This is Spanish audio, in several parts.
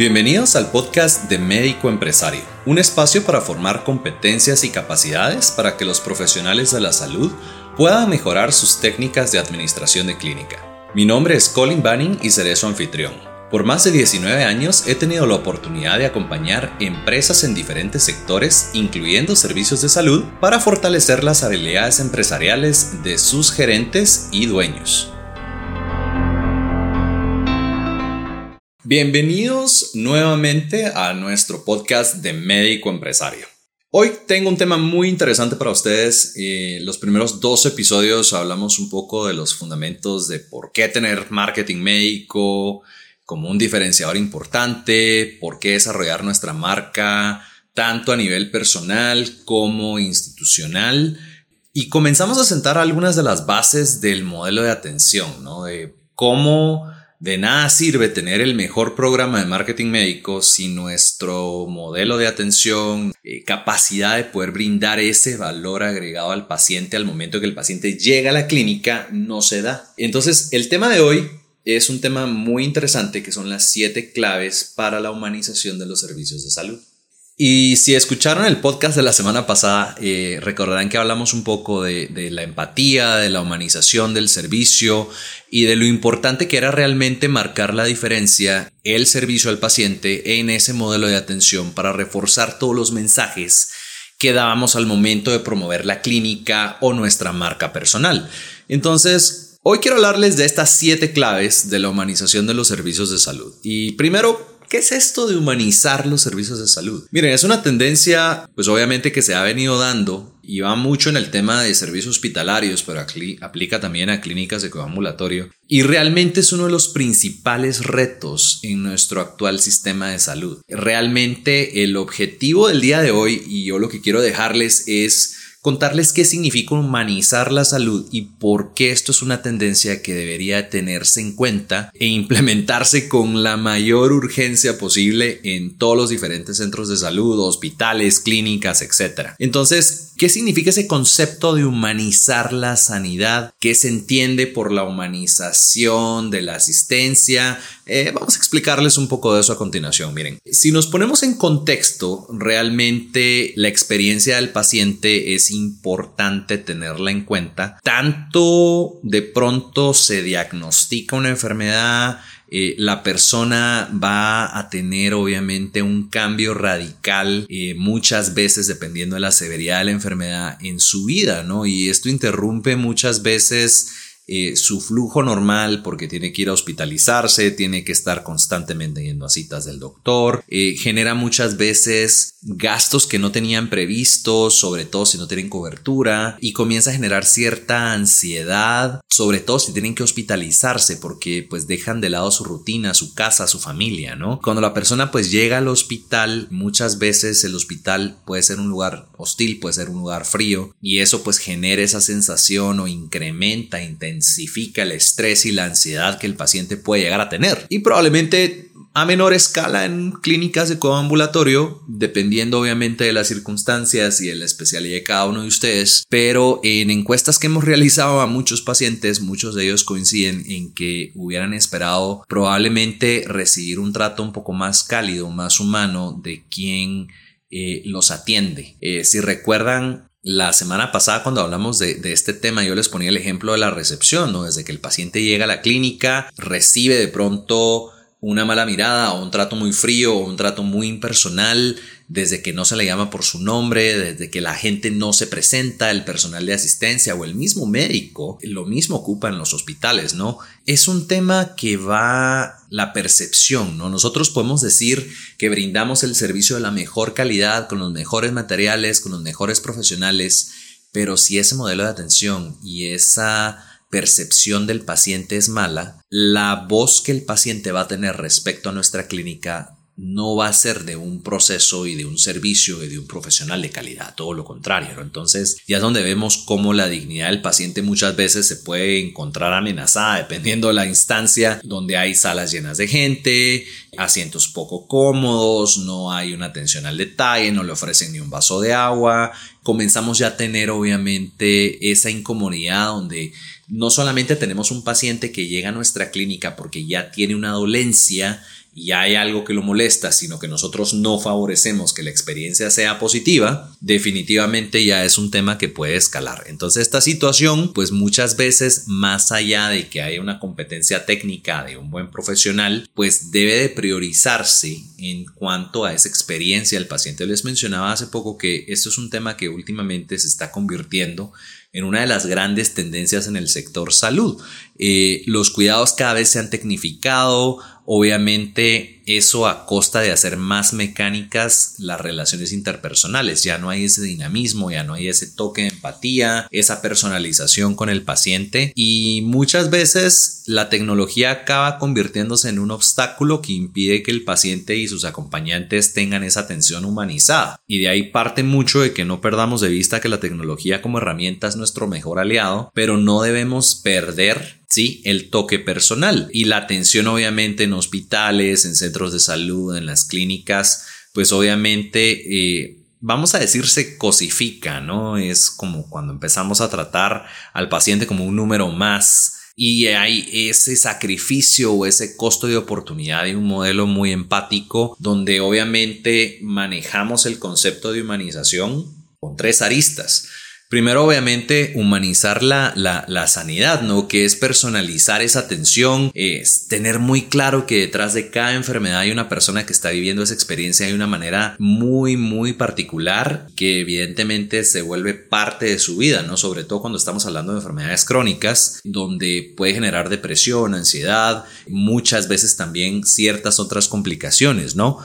Bienvenidos al podcast de Médico Empresario, un espacio para formar competencias y capacidades para que los profesionales de la salud puedan mejorar sus técnicas de administración de clínica. Mi nombre es Colin Banning y seré su anfitrión. Por más de 19 años he tenido la oportunidad de acompañar empresas en diferentes sectores, incluyendo servicios de salud, para fortalecer las habilidades empresariales de sus gerentes y dueños. Bienvenidos nuevamente a nuestro podcast de médico empresario. Hoy tengo un tema muy interesante para ustedes. Eh, los primeros dos episodios hablamos un poco de los fundamentos de por qué tener marketing médico como un diferenciador importante, por qué desarrollar nuestra marca tanto a nivel personal como institucional. Y comenzamos a sentar algunas de las bases del modelo de atención, ¿no? De cómo de nada sirve tener el mejor programa de marketing médico si nuestro modelo de atención, eh, capacidad de poder brindar ese valor agregado al paciente al momento que el paciente llega a la clínica no se da. Entonces, el tema de hoy es un tema muy interesante que son las siete claves para la humanización de los servicios de salud. Y si escucharon el podcast de la semana pasada, eh, recordarán que hablamos un poco de, la empatía, de la humanización del servicio y de lo importante que era realmente marcar la diferencia, el servicio al paciente en ese modelo de atención para reforzar todos los mensajes que dábamos al momento de promover la clínica o nuestra marca personal. Entonces, hoy quiero hablarles de estas siete claves de la humanización de los servicios de salud. Y primero, ¿Qué es esto de humanizar los servicios de salud? Miren, es una tendencia, pues obviamente que se ha venido dando y va mucho en el tema de servicios hospitalarios, pero aplica también a clínicas de coambulatorio. Y realmente es uno de los principales retos en nuestro actual sistema de salud. Realmente el objetivo del día de hoy, y yo lo que quiero dejarles es contarles qué significa humanizar la salud y por qué esto es una tendencia que debería tenerse en cuenta e implementarse con la mayor urgencia posible en todos los diferentes centros de salud, hospitales, clínicas, etc. Entonces, ¿Qué significa ese concepto de humanizar la sanidad? ¿Qué se entiende por la humanización de la asistencia? Eh, vamos a explicarles un poco de eso a continuación. Miren, si nos ponemos en contexto, realmente la experiencia del paciente es importante tenerla en cuenta. Tanto de pronto se diagnostica una enfermedad, eh, la persona va a tener obviamente un cambio radical eh, muchas veces dependiendo de la severidad de la enfermedad en su vida, ¿no? Y esto interrumpe muchas veces eh, su flujo normal porque tiene que ir a hospitalizarse, tiene que estar constantemente yendo a citas del doctor, eh, genera muchas veces gastos que no tenían previstos, sobre todo si no tienen cobertura, y comienza a generar cierta ansiedad, sobre todo si tienen que hospitalizarse porque pues dejan de lado su rutina, su casa, su familia, ¿no? Cuando la persona pues llega al hospital, muchas veces el hospital puede ser un lugar hostil, puede ser un lugar frío, y eso pues genera esa sensación o incrementa, intensidad intensifica el estrés y la ansiedad que el paciente puede llegar a tener. Y probablemente a menor escala en clínicas de coambulatorio, dependiendo obviamente de las circunstancias y de la especialidad de cada uno de ustedes, pero en encuestas que hemos realizado a muchos pacientes, muchos de ellos coinciden en que hubieran esperado probablemente recibir un trato un poco más cálido, más humano de quien eh, los atiende. Eh, si recuerdan, la semana pasada cuando hablamos de, este tema yo les ponía el ejemplo de la recepción, ¿no? Desde que el paciente llega a la clínica, recibe de pronto una mala mirada o un trato muy frío o un trato muy impersonal, desde que no se le llama por su nombre, desde que la gente no se presenta, el personal de asistencia o el mismo médico, lo mismo ocupa en los hospitales, ¿no? Es un tema que va la percepción, ¿no? Nosotros podemos decir que brindamos el servicio de la mejor calidad, con los mejores materiales, con los mejores profesionales, pero si ese modelo de atención y esa percepción del paciente es mala, la voz que el paciente va a tener respecto a nuestra clínica no va a ser de un proceso y de un servicio y de un profesional de calidad, todo lo contrario. Entonces ya es donde vemos cómo la dignidad del paciente muchas veces se puede encontrar amenazada dependiendo de la instancia donde hay salas llenas de gente, asientos poco cómodos, no hay una atención al detalle, no le ofrecen ni un vaso de agua. Comenzamos ya a tener obviamente esa incomodidad donde no solamente tenemos un paciente que llega a nuestra clínica porque ya tiene una dolencia, y hay algo que lo molesta, sino que nosotros no favorecemos que la experiencia sea positiva, definitivamente ya es un tema que puede escalar. Entonces esta situación, pues muchas veces más allá de que haya una competencia técnica de un buen profesional, pues debe de priorizarse en cuanto a esa experiencia del paciente. Les mencionaba hace poco que esto es un tema que últimamente se está convirtiendo en una de las grandes tendencias en el sector salud. Eh, los cuidados cada vez se han tecnificado, Obviamente eso a costa de hacer más mecánicas las relaciones interpersonales. Ya no hay ese dinamismo, ya no hay ese toque de empatía, esa personalización con el paciente y muchas veces la tecnología acaba convirtiéndose en un obstáculo que impide que el paciente y sus acompañantes tengan esa atención humanizada. Y de ahí parte mucho de que no perdamos de vista que la tecnología como herramienta es nuestro mejor aliado, pero no debemos perder ¿sí? El toque personal y la atención obviamente en hospitales, en centros de salud, en las clínicas, pues obviamente... Eh, vamos a decir se cosifica, ¿no? Es como cuando empezamos a tratar al paciente como un número más y hay ese sacrificio o ese costo de oportunidad de un modelo muy empático donde obviamente manejamos el concepto de humanización con tres aristas. Primero, obviamente, humanizar la, la, sanidad, ¿no? Que es personalizar esa atención, es tener muy claro que detrás de cada enfermedad hay una persona que está viviendo esa experiencia de una manera muy, muy particular, que evidentemente se vuelve parte de su vida, ¿no? Sobre todo cuando estamos hablando de enfermedades crónicas, donde puede generar depresión, ansiedad, muchas veces también ciertas otras complicaciones, ¿no?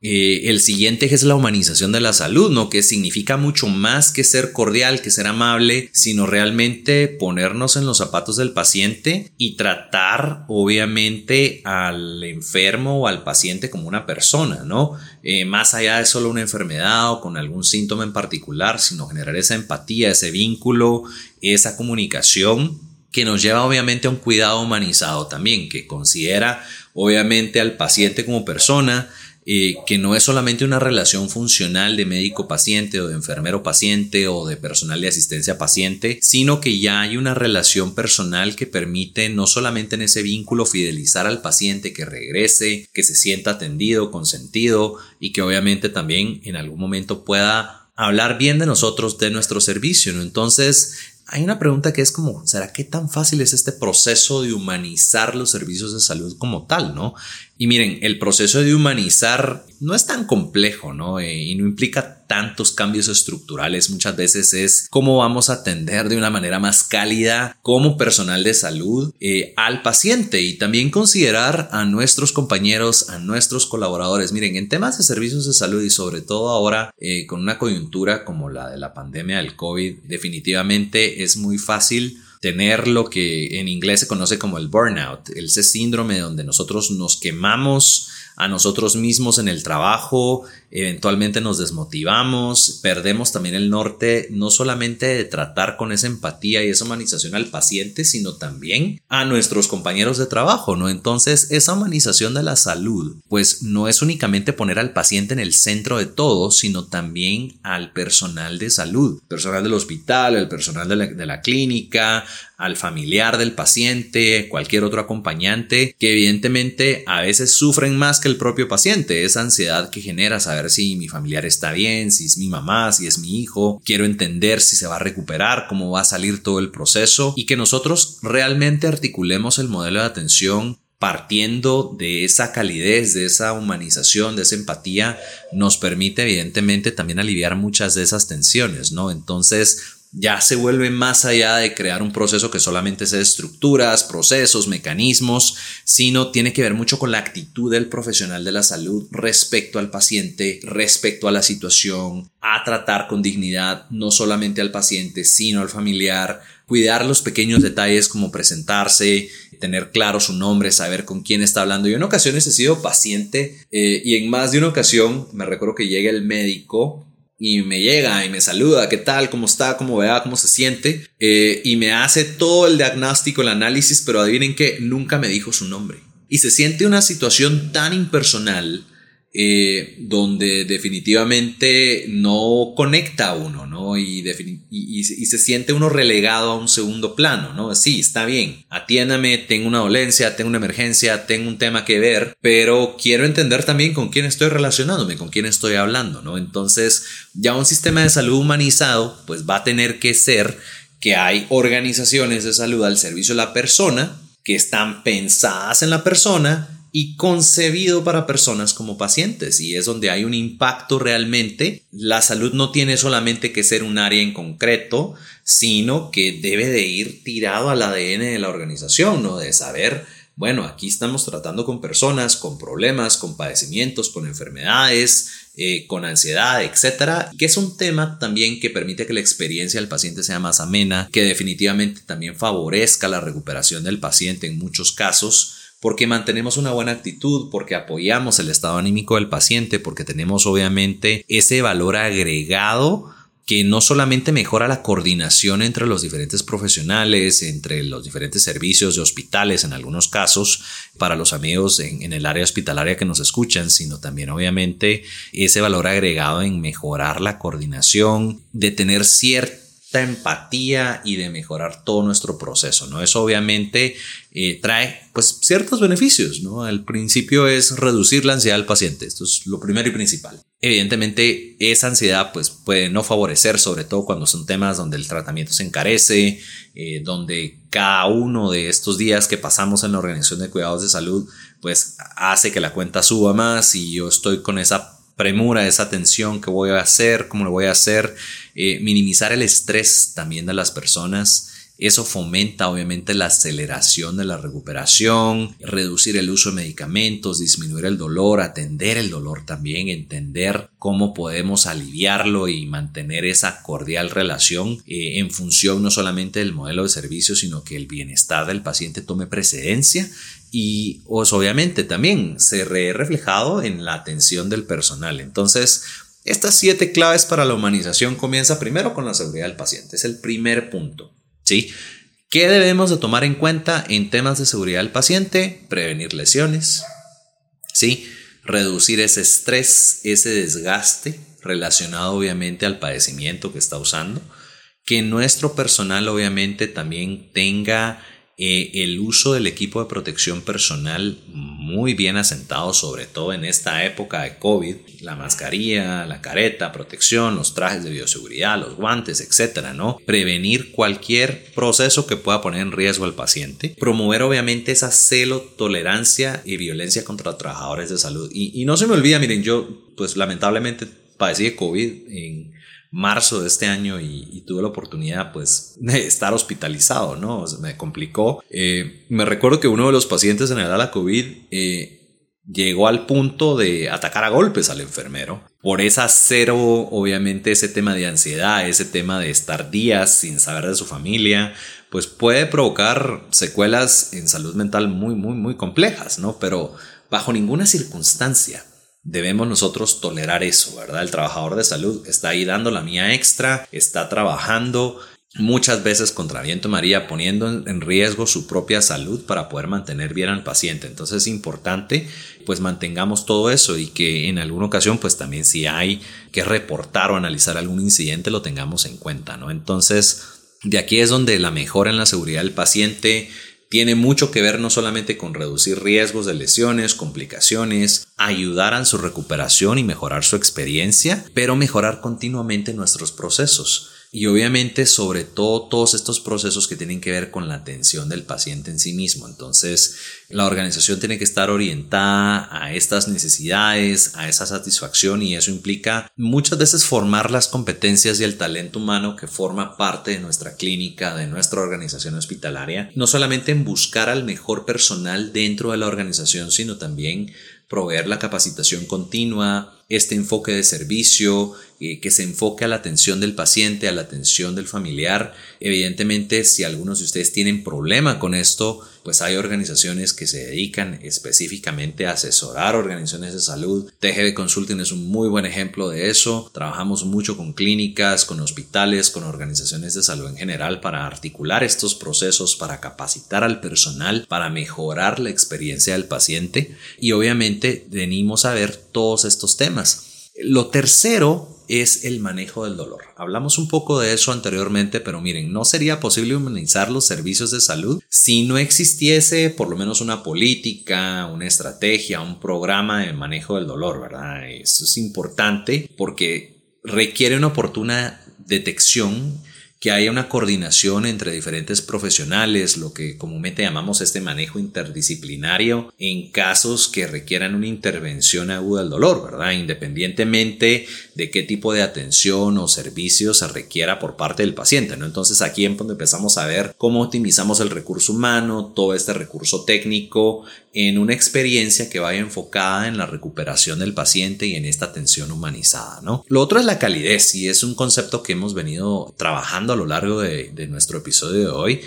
Eh, el siguiente es la humanización de la salud, ¿no? Que significa mucho más que ser cordial, que ser amable, sino realmente ponernos en los zapatos del paciente y tratar, obviamente, al enfermo o al paciente como una persona, ¿no? Eh, más allá de solo una enfermedad o con algún síntoma en particular, sino generar esa empatía, ese vínculo, esa comunicación que nos lleva obviamente a un cuidado humanizado también, que considera obviamente al paciente como persona, eh, que no es solamente una relación funcional de médico-paciente o de enfermero-paciente o de personal de asistencia-paciente, sino que ya hay una relación personal que permite no solamente en ese vínculo fidelizar al paciente, que regrese, que se sienta atendido, consentido y que obviamente también en algún momento pueda hablar bien de nosotros, de nuestro servicio. ¿no? Entonces, hay una pregunta que es como, ¿será qué tan fácil es este proceso de humanizar los servicios de salud como tal, no? Y miren, el proceso de humanizar no es tan complejo, ¿no? Eh, y no implica tantos cambios estructurales. Muchas veces es cómo vamos a atender de una manera más cálida como personal de salud eh, al paciente y también considerar a nuestros compañeros, a nuestros colaboradores. Miren, en temas de servicios de salud y sobre todo ahora eh, con una coyuntura como la de la pandemia del COVID, definitivamente es muy fácil tener lo que en inglés se conoce como el burnout, ese síndrome donde nosotros nos quemamos a nosotros mismos en el trabajo, eventualmente nos desmotivamos, perdemos también el norte no solamente de tratar con esa empatía y esa humanización al paciente, sino también a nuestros compañeros de trabajo, ¿no? Entonces, esa humanización de la salud, pues no es únicamente poner al paciente en el centro de todo, sino también al personal de salud, personal del hospital, el personal de la, de la clínica, al familiar del paciente, cualquier otro acompañante, que evidentemente a veces sufren más que el propio paciente, esa ansiedad que genera saber si mi familiar está bien, si es mi mamá, si es mi hijo, quiero entender si se va a recuperar, cómo va a salir todo el proceso y que nosotros realmente articulemos el modelo de atención partiendo de esa calidez, de esa humanización, de esa empatía, nos permite evidentemente también aliviar muchas de esas tensiones, ¿no? Entonces, ya se vuelve más allá de crear un proceso que solamente sea estructuras, procesos, mecanismos, sino tiene que ver mucho con la actitud del profesional de la salud respecto al paciente, respecto a la situación, a tratar con dignidad no solamente al paciente, sino al familiar, cuidar los pequeños detalles como presentarse, tener claro su nombre, saber con quién está hablando. Yo en ocasiones he sido paciente eh, y en más de una ocasión me recuerdo que llega el médico y me llega y me saluda, ¿qué tal? ¿Cómo está? ¿Cómo vea? ¿Cómo se siente? Eh, y me hace todo el diagnóstico, el análisis, pero adivinen que nunca me dijo su nombre. Y se siente una situación tan impersonal eh, donde definitivamente no conecta a uno, ¿no? Y, se siente uno relegado a un segundo plano, ¿no? Sí, está bien, atiéndame, tengo una dolencia, tengo una emergencia, tengo un tema que ver, pero quiero entender también con quién estoy relacionándome, con quién estoy hablando, ¿no? Entonces, ya un sistema de salud humanizado, pues va a tener que ser que hay organizaciones de salud al servicio de la persona que están pensadas en la persona y concebido para personas como pacientes y es donde hay un impacto realmente. La salud no tiene solamente que ser un área en concreto, sino que debe de ir tirado al ADN de la organización, ¿no? De saber, bueno, aquí estamos tratando con personas con problemas, con padecimientos, con enfermedades, eh, con ansiedad, etcétera, que es un tema también que permite que la experiencia del paciente sea más amena, que definitivamente también favorezca la recuperación del paciente en muchos casos porque mantenemos una buena actitud, porque apoyamos el estado anímico del paciente, porque tenemos obviamente ese valor agregado que no solamente mejora la coordinación entre los diferentes profesionales, entre los diferentes servicios de hospitales en algunos casos, para los amigos en, en, el área hospitalaria que nos escuchan, sino también obviamente ese valor agregado en mejorar la coordinación, de tener cierto empatía y de mejorar todo nuestro proceso, ¿no? Eso obviamente eh, trae pues ciertos beneficios, ¿no? El principio es reducir la ansiedad del paciente, esto es lo primero y principal. Evidentemente esa ansiedad pues puede no favorecer, sobre todo cuando son temas donde el tratamiento se encarece, eh, donde cada uno de estos días que pasamos en la organización de cuidados de salud pues hace que la cuenta suba más y yo estoy con esa premura, esa tensión, qué voy a hacer, cómo lo voy a hacer, eh, minimizar el estrés también de las personas. Eso fomenta obviamente la aceleración de la recuperación, reducir el uso de medicamentos, disminuir el dolor, atender el dolor también, entender cómo podemos aliviarlo y mantener esa cordial relación eh, en función no solamente del modelo de servicio, sino que el bienestar del paciente tome precedencia y pues, obviamente también se reflejado en la atención del personal. Entonces, estas siete claves para la humanización comienza primero con la seguridad del paciente, es el primer punto. ¿Sí? ¿Qué debemos de tomar en cuenta en temas de seguridad del paciente? Prevenir lesiones, ¿sí? reducir ese estrés, ese desgaste relacionado obviamente al padecimiento que está usando, que nuestro personal obviamente también tenga eh, el uso del equipo de protección personal muy bien asentado, sobre todo en esta época de COVID, la mascarilla, la careta, protección, los trajes de bioseguridad, los guantes, etcétera, ¿no? Prevenir cualquier proceso que pueda poner en riesgo al paciente. Promover, obviamente, esa celo, tolerancia y violencia contra trabajadores de salud. Y, y no se me olvida, miren, yo, pues lamentablemente padecí de COVID en marzo de este año y, tuve la oportunidad pues de estar hospitalizado, ¿no? me complicó. Eh, me recuerdo que uno de los pacientes en el ala COVID eh, llegó al punto de atacar a golpes al enfermero. Por esa cero, obviamente, ese tema de ansiedad, ese tema de estar días sin saber de su familia, pues puede provocar secuelas en salud mental muy, muy, muy complejas, ¿no? Pero bajo ninguna circunstancia debemos nosotros tolerar eso, ¿verdad? El trabajador de salud está ahí dando la mía extra, está trabajando muchas veces contra viento María, poniendo en riesgo su propia salud para poder mantener bien al paciente. Entonces es importante pues mantengamos todo eso y que en alguna ocasión pues también si hay que reportar o analizar algún incidente lo tengamos en cuenta, ¿no? Entonces de aquí es donde la mejora en la seguridad del paciente, tiene mucho que ver no solamente con reducir riesgos de lesiones, complicaciones, ayudar a su recuperación y mejorar su experiencia, pero mejorar continuamente nuestros procesos. Y obviamente sobre todo todos estos procesos que tienen que ver con la atención del paciente en sí mismo. Entonces la organización tiene que estar orientada a estas necesidades, a esa satisfacción y eso implica muchas veces formar las competencias y el talento humano que forma parte de nuestra clínica, de nuestra organización hospitalaria. No solamente en buscar al mejor personal dentro de la organización, sino también proveer la capacitación continua, este enfoque de servicio, eh, que se enfoque a la atención del paciente, a la atención del familiar. Evidentemente, si algunos de ustedes tienen problema con esto, pues hay organizaciones que se dedican específicamente a asesorar organizaciones de salud. TGD Consulting es un muy buen ejemplo de eso. Trabajamos mucho con clínicas, con hospitales, con organizaciones de salud en general para articular estos procesos, para capacitar al personal, para mejorar la experiencia del paciente y obviamente venimos a ver todos estos temas. Lo tercero es el manejo del dolor. Hablamos un poco de eso anteriormente, pero miren, no sería posible humanizar los servicios de salud si no existiese por lo menos una política, una estrategia, un programa de manejo del dolor, ¿verdad? Eso es importante porque requiere una oportuna detección que haya una coordinación entre diferentes profesionales, lo que comúnmente llamamos este manejo interdisciplinario en casos que requieran una intervención aguda del dolor, ¿verdad? Independientemente de qué tipo de atención o servicio se requiera por parte del paciente, ¿no? Entonces aquí es donde empezamos a ver cómo optimizamos el recurso humano, todo este recurso técnico en una experiencia que vaya enfocada en la recuperación del paciente y en esta atención humanizada, ¿no? Lo otro es la calidez y es un concepto que hemos venido trabajando a lo largo de, nuestro episodio de hoy.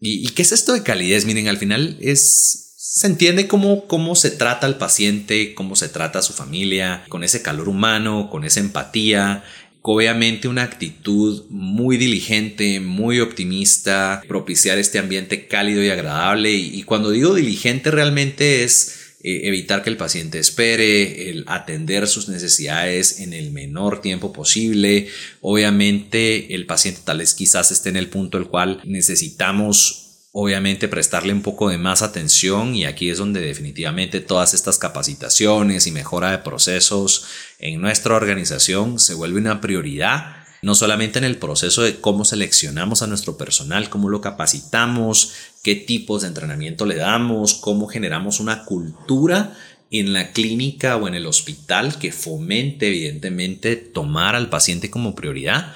¿Y, qué es esto de calidez? Miren, al final es, se entiende cómo, cómo se trata al paciente, cómo se trata a su familia, con ese calor humano, con esa empatía, obviamente una actitud muy diligente, muy optimista, propiciar este ambiente cálido y agradable. y, cuando digo diligente realmente es eh, evitar que el paciente espere, el atender sus necesidades en el menor tiempo posible. Obviamente el paciente tal vez quizás esté en el punto el cual necesitamos obviamente prestarle un poco de más atención y aquí es donde definitivamente todas estas capacitaciones y mejora de procesos en nuestra organización se vuelve una prioridad no solamente en el proceso de cómo seleccionamos a nuestro personal, cómo lo capacitamos, qué tipos de entrenamiento le damos, cómo generamos una cultura en la clínica o en el hospital que fomente evidentemente tomar al paciente como prioridad.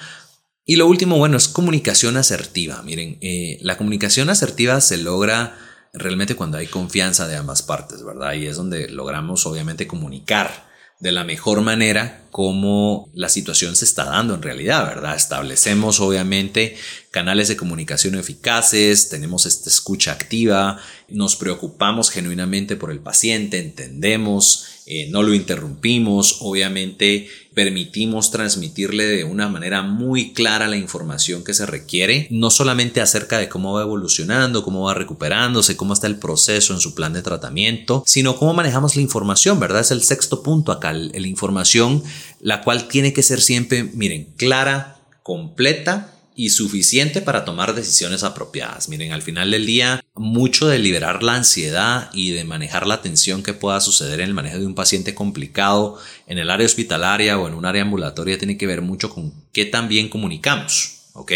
Y lo último, bueno, es comunicación asertiva. Miren, eh, la comunicación asertiva se logra realmente cuando hay confianza de ambas partes, ¿verdad? Y es donde logramos obviamente comunicar de la mejor manera cómo la situación se está dando en realidad, ¿verdad? Establecemos obviamente canales de comunicación eficaces, tenemos esta escucha activa, nos preocupamos genuinamente por el paciente, entendemos, eh, no lo interrumpimos, obviamente permitimos transmitirle de una manera muy clara la información que se requiere, no solamente acerca de cómo va evolucionando, cómo va recuperándose, cómo está el proceso en su plan de tratamiento, sino cómo manejamos la información, ¿verdad? Es el sexto punto acá, la información, la cual tiene que ser siempre, miren, clara, completa y suficiente para tomar decisiones apropiadas. Miren, al final del día, mucho de liberar la ansiedad y de manejar la tensión que pueda suceder en el manejo de un paciente complicado en el área hospitalaria o en un área ambulatoria tiene que ver mucho con qué también comunicamos, ¿ok?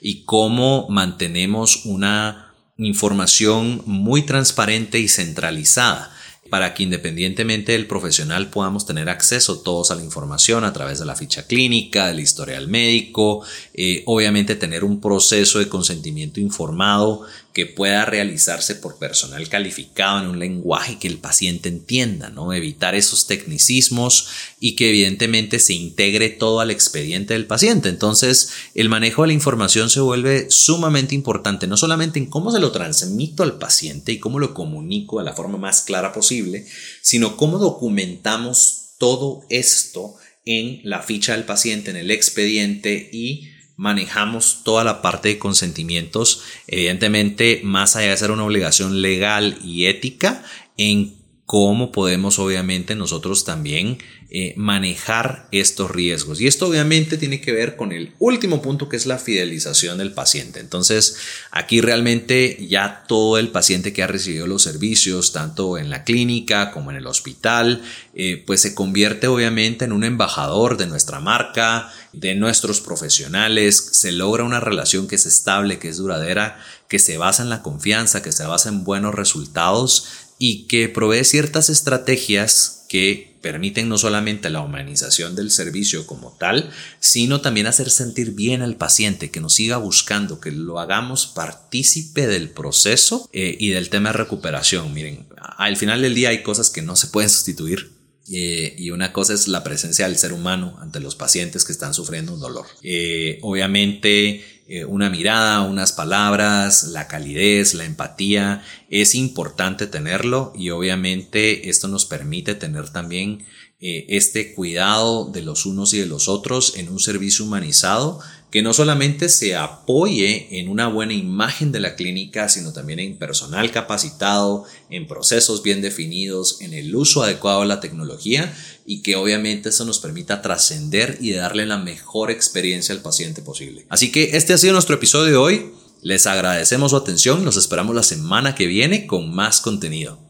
Y cómo mantenemos una información muy transparente y centralizada para que independientemente del profesional podamos tener acceso todos a la información a través de la ficha clínica, del historial médico, eh, obviamente tener un proceso de consentimiento informado que pueda realizarse por personal calificado en un lenguaje que el paciente entienda, ¿no? Evitar esos tecnicismos y que evidentemente se integre todo al expediente del paciente. Entonces, el manejo de la información se vuelve sumamente importante, no solamente en cómo se lo transmito al paciente y cómo lo comunico de la forma más clara posible, sino cómo documentamos todo esto en la ficha del paciente, en el expediente y manejamos toda la parte de consentimientos, evidentemente más allá de ser una obligación legal y ética, en cómo podemos obviamente nosotros también eh, manejar estos riesgos. Y esto obviamente tiene que ver con el último punto que es la fidelización del paciente. Entonces, aquí realmente ya todo el paciente que ha recibido los servicios, tanto en la clínica como en el hospital, eh, pues se convierte obviamente en un embajador de nuestra marca, de nuestros profesionales, se logra una relación que es estable, que es duradera, que se basa en la confianza, que se basa en buenos resultados y que provee ciertas estrategias que permiten no solamente la humanización del servicio como tal, sino también hacer sentir bien al paciente, que nos siga buscando, que lo hagamos partícipe del proceso eh, y del tema de recuperación. Miren, al final del día hay cosas que no se pueden sustituir. Eh, y una cosa es la presencia del ser humano ante los pacientes que están sufriendo un dolor. Eh, obviamente eh, una mirada, unas palabras, la calidez, la empatía, es importante tenerlo y obviamente esto nos permite tener también eh, este cuidado de los unos y de los otros en un servicio humanizado que no solamente se apoye en una buena imagen de la clínica, sino también en personal capacitado, en procesos bien definidos, en el uso adecuado de la tecnología y que obviamente eso nos permita trascender y darle la mejor experiencia al paciente posible. Así que este ha sido nuestro episodio de hoy. Les agradecemos su atención, los esperamos la semana que viene con más contenido.